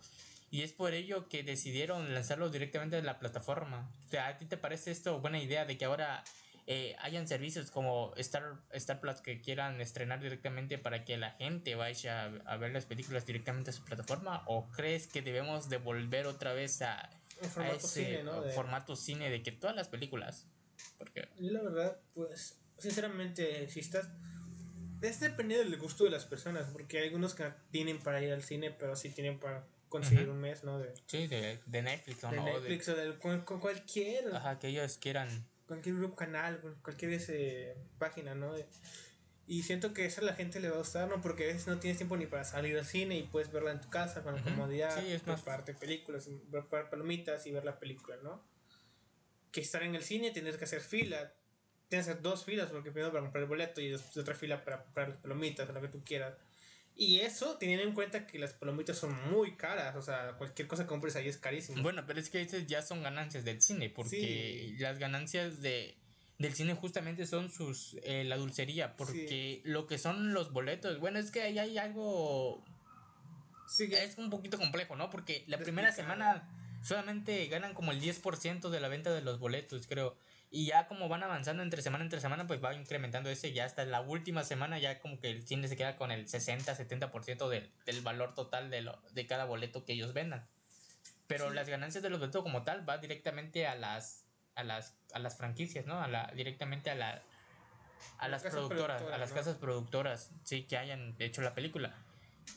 S2: y es por ello que decidieron lanzarlo directamente de la plataforma. O sea, ¿a ti te parece esto buena idea de que ahora eh, hayan servicios como Star, Star Plus que quieran estrenar directamente para que la gente vaya a, ver las películas directamente a su plataforma? ¿O crees que debemos devolver otra vez a, ese cine, formato cine de que todas las películas?
S1: Porque... La verdad, pues, sinceramente, si estás... Es dependiendo del gusto de las personas, porque hay algunos que tienen para ir al cine, pero sí tienen para conseguir un mes, ¿no? De,
S2: sí, de, de Netflix,
S1: ¿no? De Netflix o de, con, cualquier.
S2: Ajá, que ellos quieran.
S1: Cualquier grupo, canal, cualquier ese, página, ¿no? Y siento que eso a la gente le va a gustar, ¿no? Porque a veces no tienes tiempo ni para salir al cine y puedes verla en tu casa con comodidad. Sí, es más. Parte películas, ver palomitas y ver la película, ¿no? Que estar en el cine tienes que hacer fila. Tienes que hacer dos filas porque primero para comprar el boleto y otra fila para comprar las palomitas o lo que tú quieras. Y eso teniendo en cuenta que las palomitas son muy caras, o sea, cualquier cosa que compres ahí es carísimo.
S2: Bueno, pero es que esas ya son ganancias del cine, porque las ganancias de del cine justamente son sus eh, la dulcería, porque lo que son los boletos, bueno, es que ahí hay algo sí, es un poquito complejo, ¿no? Porque la primera semana solamente ganan como el 10% de la venta de los boletos, creo. Y ya como van avanzando entre semana entre semana, pues va incrementando ese. Ya hasta la última semana ya como que el cine se queda con el 60-70% del, del valor total de, lo, de cada boleto que ellos vendan. Pero las ganancias de los boletos como tal va directamente a las, a las, a las franquicias, ¿no? A la, directamente a, la, a las productoras, a las casas productoras, sí, que hayan hecho la película.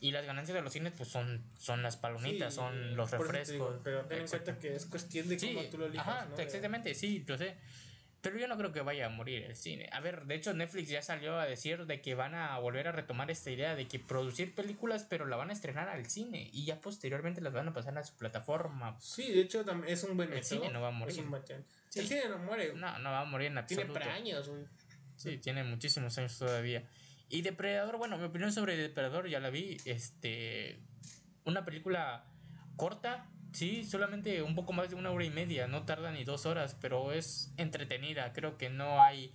S2: Y las ganancias de los cines pues son, son las palomitas, son los refrescos.
S1: pero ten en cuenta que es cuestión de cómo tú lo elijas,
S2: Ajá, exactamente, sí, yo sé. Pero yo no creo que vaya a morir el cine. A ver, de hecho Netflix ya salió a decir de que van a volver a retomar esta idea de que producir películas pero la van a estrenar al cine y ya posteriormente las van a pasar a su plataforma.
S1: Sí, de hecho es un buen
S2: El cine no va a morir.
S1: El cine no muere.
S2: No, no va a morir en absoluto.
S1: Tiene años, güey.
S2: Sí, tiene muchísimos años todavía. Y Depredador, bueno, mi opinión sobre Depredador ya la vi. Este. Una película corta, Sí, solamente un poco más de una hora y media, no tarda ni dos horas, pero es entretenida. Creo que no hay.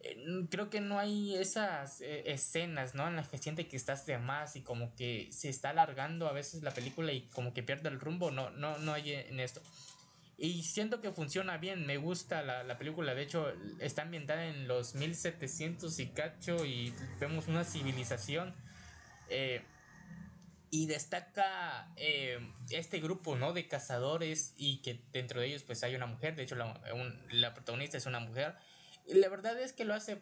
S2: Eh, creo que no hay esas eh, escenas, ¿no? En las que siente que estás de más y como que se está alargando a veces la película y como que pierde el rumbo. No, no, no hay en esto. Y siento que funciona bien, me gusta la, la película. De hecho, está ambientada en los 1700 y cacho y vemos una civilización. Eh, y destaca eh, este grupo, ¿no? De cazadores y que dentro de ellos pues hay una mujer, de hecho la, la protagonista es una mujer. Y la verdad es que lo hace,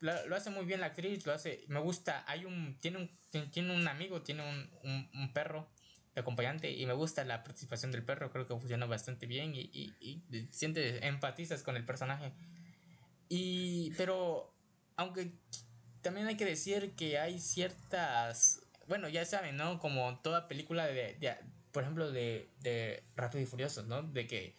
S2: lo hace muy bien la actriz, lo hace, me gusta, hay un, tiene un, tiene un amigo, tiene un, un, perro acompañante y me gusta la participación del perro, creo que funciona bastante bien y, y, y sientes, empatizas con el personaje. Y, pero, aunque también hay que decir que hay ciertas bueno, ya saben, ¿no? Como toda película de, de por ejemplo, de, de Rápido y Furioso, ¿no? De que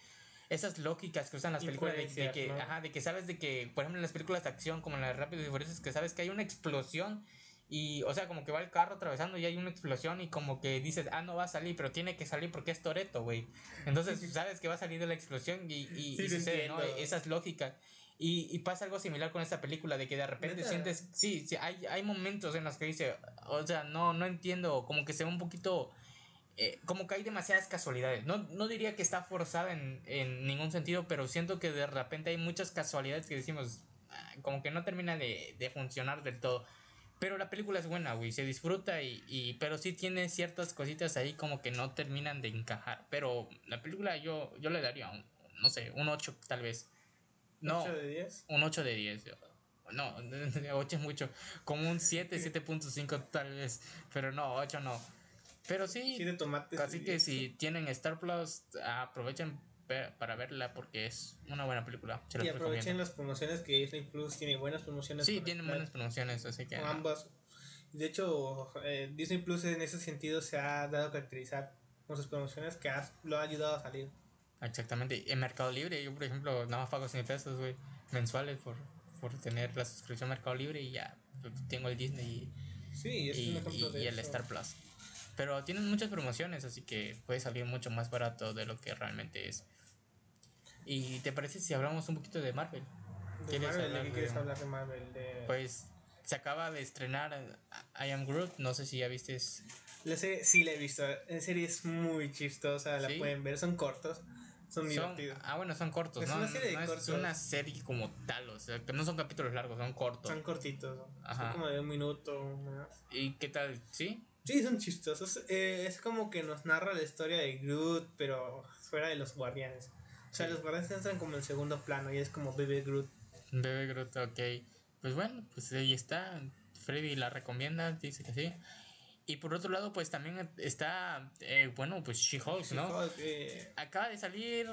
S2: esas lógicas que usan las películas de, que, ajá, de que sabes de que, por ejemplo, en las películas de acción como en las Rápido y Furioso, que sabes que hay una explosión Y, o sea, como que va el carro atravesando y hay una explosión y como que dices, ah, no va a salir, pero tiene que salir porque es Toreto, güey. Entonces, sabes que va a salir de la explosión y, y, sucede, ¿no? Esa es lógica. Y, y, pasa algo similar con esta película, de que de repente sientes, sí, sí hay, hay momentos en los que dice, o sea, no, no entiendo, como que se ve un poquito, eh, como que hay demasiadas casualidades. No, no diría que está forzada en, en ningún sentido, pero siento que de repente hay muchas casualidades que decimos, ah, como que no termina de, de funcionar del todo. Pero la película es buena, güey, se disfruta y, y, pero sí tiene ciertas cositas ahí como que no terminan de encajar. Pero la película yo, yo le daría un, no sé, un 8 tal vez. No, ¿8 de 10? Un 8 de 10. No, 8 es mucho. Como un 7, 7.5 tal vez. Pero no, 8 no. Pero sí. de tomates. Así que si tienen Star Plus, aprovechen para verla porque es una buena película.
S1: y aprovechen las promociones que Disney Plus tiene buenas promociones.
S2: Sí, tiene buenas promociones, así que.
S1: Ambas. De hecho, eh, Disney Plus en ese sentido se ha dado a caracterizar con sus promociones que lo ha ayudado a salir.
S2: Exactamente. En Mercado Libre, yo por ejemplo, nada más pago 100 pesos, güey, mensuales por, por tener la suscripción a Mercado Libre y ya tengo el Disney y, sí, es y, y el Star Plus. Pero tienen muchas promociones, así que puede salir mucho más barato de lo que realmente es. ¿Y te parece si hablamos un poquito de Marvel? ¿De Marvel? ¿De qué quieres hablar de Marvel? Pues se acaba de estrenar I Am Groot, no sé si ya viste.
S1: La serie sí la he visto, en serie es muy chistosa, la pueden ver, son cortos. Son divertidos.
S2: Ah, bueno, son cortos, es ¿no? Una serie de cortos. Es una serie como tal, o sea, que no son capítulos largos, son cortos.
S1: Son cortitos, Ajá. son como de un minuto más.
S2: ¿Y qué tal? ¿Sí?
S1: Sí, son chistosos. Eh, es como que nos narra la historia de Groot, pero fuera de los guardianes. O sea, los guardianes entran como en segundo plano y es como Bebe Groot.
S2: Bebe Groot, ok. Pues bueno, pues ahí está. Freddy la recomienda, dice que sí. Y por otro lado, pues también está, eh, bueno, pues She-Hulk, ¿no? Eh. Acaba de salir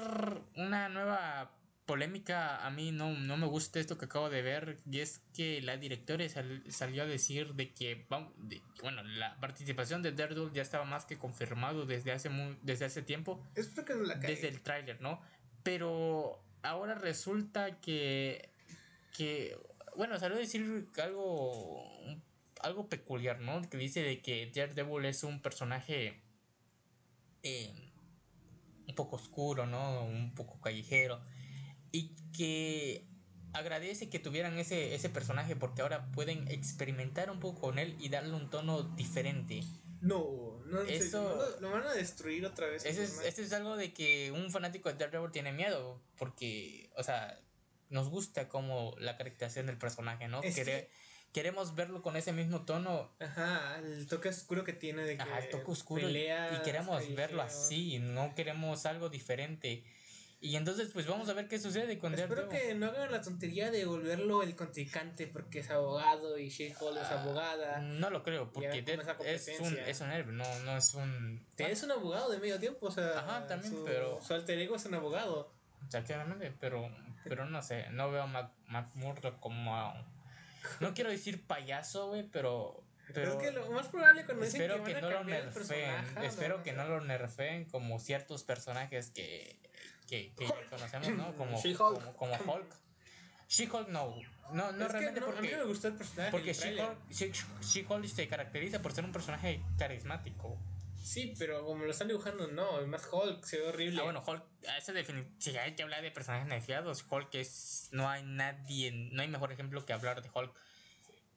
S2: una nueva polémica. A mí no, no me gusta esto que acabo de ver. Y es que la directora salió a decir de que, bueno, la participación de Daredevil ya estaba más que confirmado desde hace, muy, desde hace tiempo. Desde el tráiler, ¿no? Pero ahora resulta que, que bueno, salió a decir algo, algo peculiar, ¿no? Que dice de que Daredevil es un personaje eh, un poco oscuro, ¿no? Un poco callejero. Y que agradece que tuvieran ese, ese personaje porque ahora pueden experimentar un poco con él y darle un tono diferente.
S1: No, no, eso, lo, van a destruir otra vez.
S2: Eso es, es algo de que un fanático de Daredevil tiene miedo, porque, o sea, nos gusta como la caracterización del personaje, ¿no? queremos verlo con ese mismo tono.
S1: Ajá, el toque oscuro que tiene de que Ajá, el toque oscuro
S2: y, queremos verlo así, no queremos algo diferente. Y entonces, pues vamos a ver qué sucede con
S1: Espero que no hagan la tontería de volverlo el contrincante porque es abogado y She-Hulk es ah, abogada.
S2: No lo creo, porque es un, es un héroe, no, no es un.
S1: Es un abogado de medio tiempo, o sea. Ajá, también, pero. Su alter ego es un abogado.
S2: Exactamente, pero, pero no sé, no veo a Mac, Mac como. no quiero decir payaso, güey, pero. Pero es que lo más probable cuando espero que, que no lo nerfeen, espero que no lo nerfeen como ciertos personajes que que, que ya conocemos, ¿no? Como, como, como, Hulk. She-Hulk no. No, no realmente porque. A mí me gustó el personaje. Porque She-Hulk se caracteriza por ser un personaje carismático.
S1: Sí, pero como lo están dibujando, no. Es más Hulk, se ve horrible.
S2: Ah, bueno, Hulk, ese si hay que hablar de personajes nerfeados, Hulk es. No hay nadie. No hay mejor ejemplo que hablar de Hulk.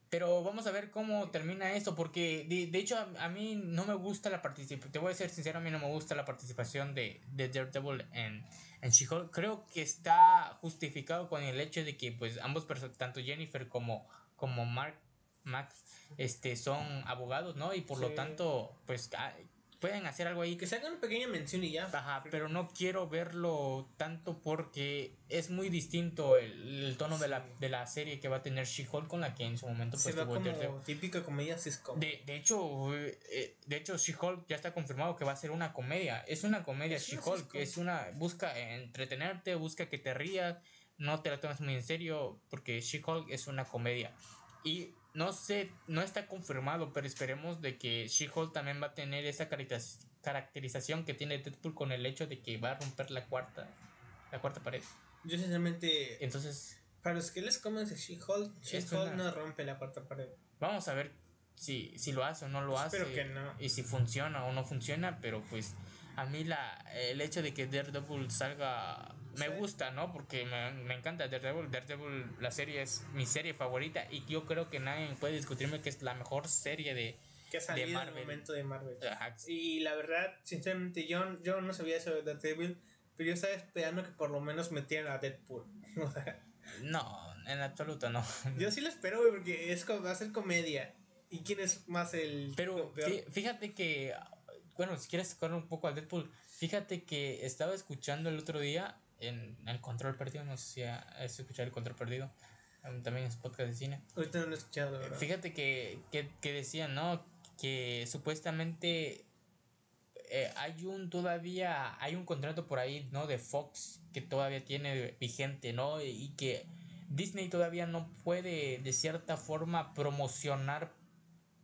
S2: Pero vamos a ver cómo termina esto, porque de, de hecho a, mí no me gusta la participación, te voy a ser sincero, a mí no me gusta la participación de, de Daredevil en, en She-Hulk. Creo que está justificado con el hecho de que pues ambos, tanto Jennifer como, como Mark, Max, este, son abogados, ¿no? Y por lo tanto, pues pueden hacer algo ahí.
S1: Que se haga una pequeña mención y ya.
S2: Ajá, pero no quiero verlo tanto porque es muy distinto el, tono de, la, de la serie que va a tener She-Hulk con la que en su momento
S1: pues, se como típica comedia sitcom.
S2: De, de hecho, eh, de hecho She-Hulk ya está confirmado que va a ser una comedia. Es una comedia She-Hulk, es una busca entretenerte, busca que te rías, no te la tomes muy en serio porque She-Hulk es una comedia. Y no sé, no está confirmado, pero esperemos de que She-Hulk también va a tener esa caracterización que tiene Deadpool con el hecho de que va a romper la cuarta, la cuarta pared.
S1: Yo sinceramente...
S2: Entonces...
S1: Para los que les comen She-Hulk, She-Hulk no rompe la cuarta pared.
S2: Vamos a ver si, si lo hace o no lo hace.
S1: Que no.
S2: Y si funciona o no funciona, pero pues a mí la, el hecho de que Daredevil salga me gusta, ¿no? Porque me, me, encanta Daredevil. Daredevil, la serie es mi serie favorita y yo creo que nadie puede discutirme que es la mejor serie de,
S1: que ha salido en el momento de Marvel. Y la verdad, sinceramente, yo, yo no sabía eso de Daredevil, pero yo estaba esperando que por lo menos metieran a Deadpool.
S2: no, en absoluto no.
S1: Yo sí lo espero, porque es, va a ser comedia. ¿Y quién es más el...
S2: Pero fíjate que, bueno, si quieres tocar un poco a Deadpool, fíjate que estaba escuchando el otro día en el control perdido, no sé si es escuchar el control perdido, también es podcast de cine.
S1: Ahorita no lo he escuchado, ¿verdad?
S2: Fíjate que, que, que decían, ¿no? Que supuestamente eh, hay un todavía, hay un contrato por ahí, ¿no? De Fox que todavía tiene vigente, ¿no? Y que Disney todavía no puede de cierta forma promocionar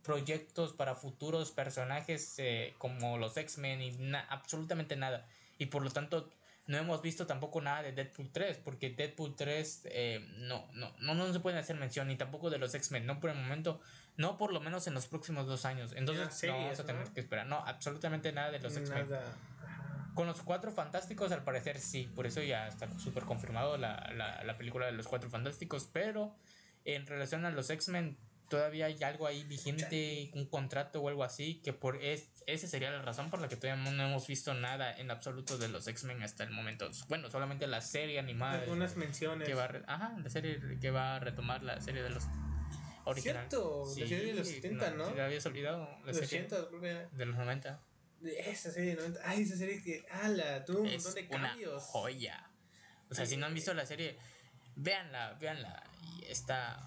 S2: proyectos para futuros personajes eh, como los X-Men y absolutamente nada. Y por lo tanto no hemos visto tampoco nada de Deadpool 3, porque Deadpool 3 eh, no, no, no, no se puede hacer mención, ni tampoco de los X-Men, no por el momento, no por lo menos en los próximos dos años. Entonces no vamos a tener que esperar, no, absolutamente nada de los X-Men. Con los cuatro fantásticos, al parecer sí, por eso ya está súper confirmado la, la, la película de los cuatro fantásticos, pero en relación a los X-Men, todavía hay algo ahí vigente, un contrato o algo así, que por es, esa sería la razón por la que todavía no hemos visto nada en absoluto de los X-Men hasta el momento. Bueno, solamente la serie animada.
S1: Algunas menciones.
S2: Que va a, ajá, la serie que va a retomar la serie de los
S1: originales. Cierto, la serie de los 70, ¿no? ¿no?
S2: Te habías olvidado. La
S1: los serie 80,
S2: de los 90.
S1: De esa serie de 90. Ay, esa serie que, ala, tuvo un montón de cambios.
S2: Una joya. O sea, si no han visto la serie, véanla, véanla. Y está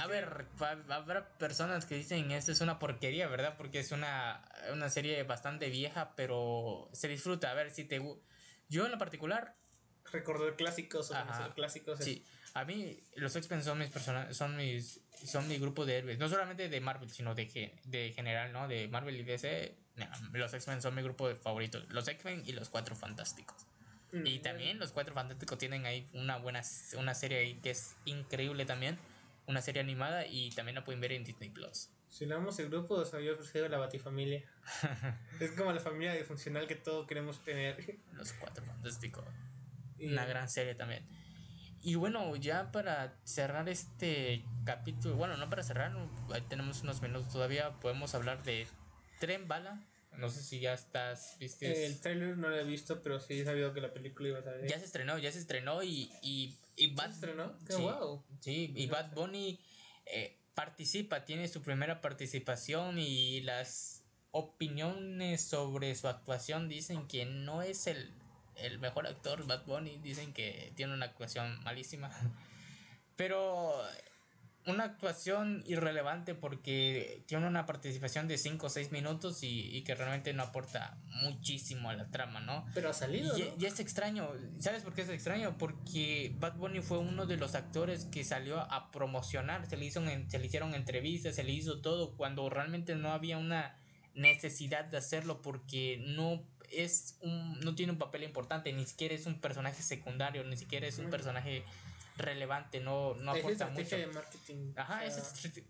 S2: a ver, habrá personas que dicen esto es una porquería, ¿verdad? Porque es una, una serie bastante vieja, pero se disfruta. A ver si te... Yo en lo particular...
S1: Recordar clásicos o clásicos.
S2: Sí, a mí los X-Men son mis son mis son mi grupo de héroes, no solamente de Marvel, sino de, de general, ¿no? De Marvel y DC, los X-Men son mi grupo de favoritos, los X-Men y los Cuatro Fantásticos. Mm, y también los Cuatro Fantásticos tienen ahí una buena una serie ahí que es increíble también una serie animada y también la pueden ver en Disney Plus.
S1: Si hablamos el grupo, os había ofrecido la Batifamilia. es como la familia disfuncional que todos queremos tener.
S2: Los cuatro fantásticos. Una gran serie también. Y bueno, ya para cerrar este capítulo, bueno, no para cerrar, tenemos unos minutos todavía, podemos hablar de Tren Bala. No sé si ya estás,
S1: viste. El trailer no lo he visto, pero sí he sabido que la película iba a salir.
S2: Ya se estrenó, ya se estrenó y, y y Bad,
S1: sí,
S2: y Bad Bunny eh, participa, tiene su primera participación y las opiniones sobre su actuación dicen que no es el, el mejor actor Bad Bunny, dicen que tiene una actuación malísima. Pero una actuación irrelevante porque tiene una participación de 5 o 6 minutos y, que realmente no aporta muchísimo a la trama, ¿no?
S1: Pero ha salido.
S2: Y, es extraño, ¿sabes por qué es extraño? Porque Bad Bunny fue uno de los actores que salió a promocionar, se le, hizo, se le hicieron entrevistas, se le hizo todo cuando realmente no había una necesidad de hacerlo porque no es un no tiene un papel importante, ni siquiera es un personaje secundario, ni siquiera es un personaje relevante, no, no aporta mucho.
S1: de marketing.
S2: Ajá, es,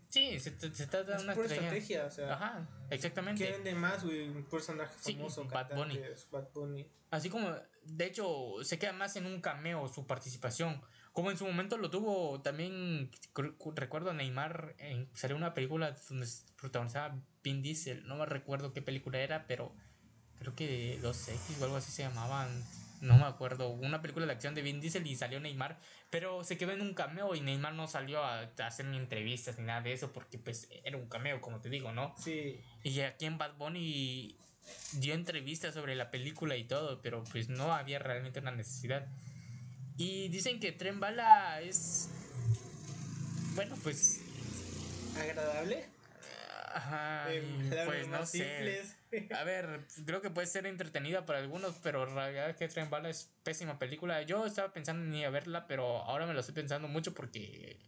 S2: sí, se, se, está dando una
S1: estrategia. O sea,
S2: Ajá, exactamente.
S1: ¿Qué vende más, güey? Un personaje famoso, Bad Bunny. Bad Bunny.
S2: Así como, de hecho, se queda más en un cameo su participación. Como en su momento lo tuvo también, recuerdo Neymar, en, salió una película donde protagonizaba Vin Diesel, no me recuerdo qué película era, pero creo que 2X o algo así se llamaban no me acuerdo, una película de acción de Vin Diesel y salió Neymar, pero se quedó en un cameo y Neymar no salió a, hacer ni entrevistas ni nada de eso porque pues era un cameo, como te digo, ¿no?
S1: Sí.
S2: Y aquí en Bad Bunny dio entrevistas sobre la película y todo, pero pues no había realmente una necesidad. Y dicen que Tren Bala es bueno, pues
S1: agradable.
S2: Ajá, pues no sé. A ver, creo que puede ser entretenida para algunos, pero en realidad que Tren Bala es pésima película. Yo estaba pensando ni a verla, pero ahora me lo estoy pensando mucho porque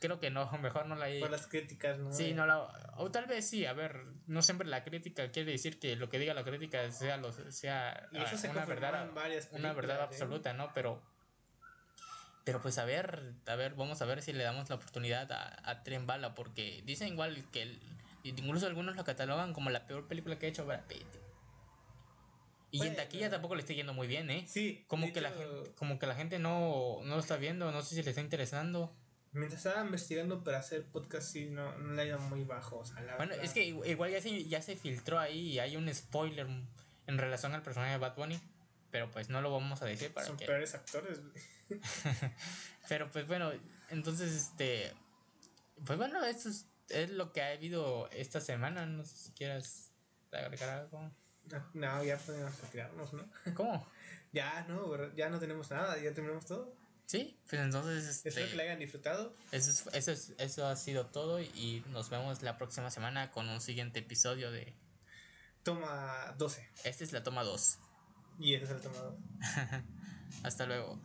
S2: creo que no, mejor no la
S1: hay. Por las críticas, ¿no?
S2: Sí, no la. O tal vez sí, a ver, no siempre la crítica quiere decir que lo que diga la crítica sea, lo, sea
S1: una,
S2: verdad, una verdad
S1: ¿eh?
S2: absoluta, ¿no? Pero Pero pues a ver, a ver, vamos a ver si le damos la oportunidad a, a Tren Bala, porque dicen igual que el, incluso algunos lo catalogan como la peor película que ha hecho Brad Pitt. Y en taquilla tampoco le está yendo muy bien, ¿eh? Sí. Como, que, la gente, como que la gente no, no lo está viendo, no sé si le está interesando.
S1: Mientras estaba investigando para hacer podcast, sí, no, no le ha ido muy bajo. O sea,
S2: bueno, es que igual ya se, ya se filtró ahí y hay un spoiler en relación al personaje de Bad Bunny. Pero pues no lo vamos a decir para
S1: Son peores actores.
S2: pero pues bueno, entonces este... Pues bueno, esto es, es lo que ha habido esta semana. No sé si quieras agregar algo.
S1: No, ya podemos retirarnos, ¿no?
S2: ¿Cómo?
S1: ya, no, ya no tenemos nada, ya terminamos todo.
S2: Sí, pues entonces... Este,
S1: Espero que le hayan disfrutado.
S2: Eso, eso, eso ha sido todo y nos vemos la próxima semana con un siguiente episodio de...
S1: Toma 12.
S2: Esta es la toma 2.
S1: Y esta es la toma 2.
S2: Hasta luego.